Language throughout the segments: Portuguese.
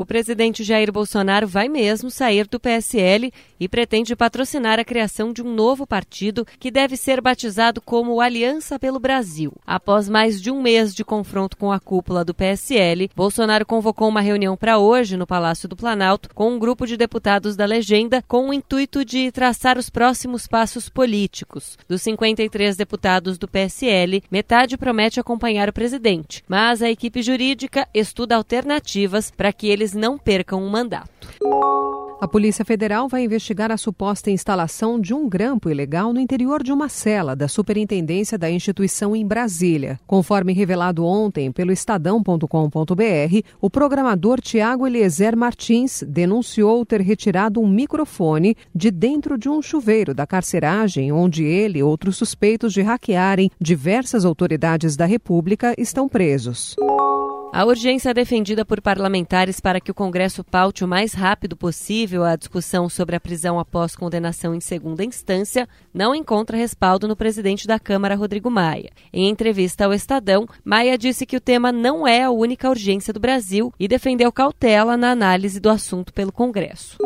O presidente Jair Bolsonaro vai mesmo sair do PSL e pretende patrocinar a criação de um novo partido que deve ser batizado como Aliança pelo Brasil. Após mais de um mês de confronto com a cúpula do PSL, Bolsonaro convocou uma reunião para hoje no Palácio do Planalto com um grupo de deputados da legenda com o intuito de traçar os próximos passos políticos. Dos 53 deputados do PSL, metade promete acompanhar o presidente, mas a equipe jurídica estuda alternativas para que eles não percam um mandato. A Polícia Federal vai investigar a suposta instalação de um grampo ilegal no interior de uma cela da Superintendência da instituição em Brasília. Conforme revelado ontem pelo Estadão.com.br, o programador Tiago Eliezer Martins denunciou ter retirado um microfone de dentro de um chuveiro da carceragem, onde ele e outros suspeitos de hackearem diversas autoridades da República estão presos. A urgência defendida por parlamentares para que o Congresso paute o mais rápido possível a discussão sobre a prisão após condenação em segunda instância não encontra respaldo no presidente da Câmara, Rodrigo Maia. Em entrevista ao Estadão, Maia disse que o tema não é a única urgência do Brasil e defendeu cautela na análise do assunto pelo Congresso.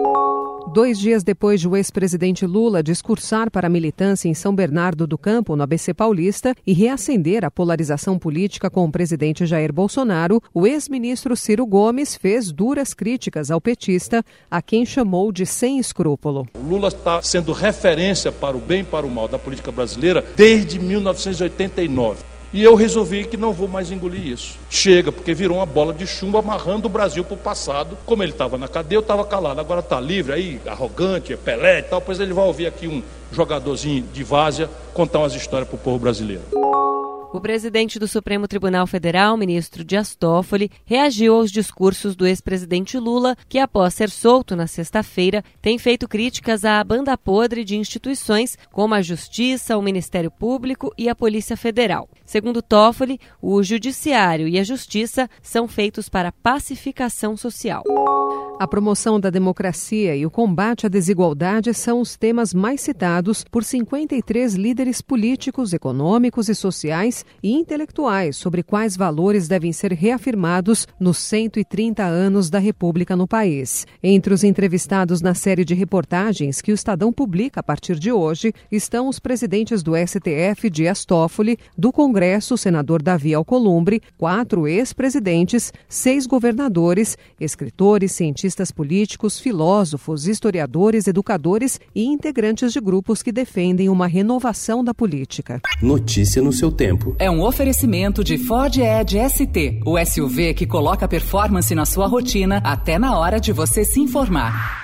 Dois dias depois de o ex-presidente Lula discursar para a militância em São Bernardo do Campo, no ABC Paulista, e reacender a polarização política com o presidente Jair Bolsonaro, o ex-ministro Ciro Gomes fez duras críticas ao petista, a quem chamou de sem escrúpulo. O Lula está sendo referência para o bem e para o mal da política brasileira desde 1989. E eu resolvi que não vou mais engolir isso. Chega, porque virou uma bola de chumbo amarrando o Brasil para o passado. Como ele estava na cadeia, eu estava calado. Agora está livre, aí, arrogante, é Pelé e tal. Pois ele vai ouvir aqui um jogadorzinho de várzea contar umas histórias para o povo brasileiro. O presidente do Supremo Tribunal Federal, ministro Dias Toffoli, reagiu aos discursos do ex-presidente Lula, que após ser solto na sexta-feira, tem feito críticas à banda podre de instituições como a Justiça, o Ministério Público e a Polícia Federal. Segundo Toffoli, o Judiciário e a Justiça são feitos para pacificação social. A promoção da democracia e o combate à desigualdade são os temas mais citados por 53 líderes políticos, econômicos e sociais e intelectuais sobre quais valores devem ser reafirmados nos 130 anos da República no país. Entre os entrevistados na série de reportagens que o Estadão publica a partir de hoje estão os presidentes do STF, Dias Toffoli, do Congresso, o senador Davi Alcolumbre, quatro ex-presidentes, seis governadores, escritores, cientistas cientistas políticos, filósofos, historiadores, educadores e integrantes de grupos que defendem uma renovação da política. Notícia no seu tempo. É um oferecimento de Ford Edge ST, o SUV que coloca performance na sua rotina até na hora de você se informar.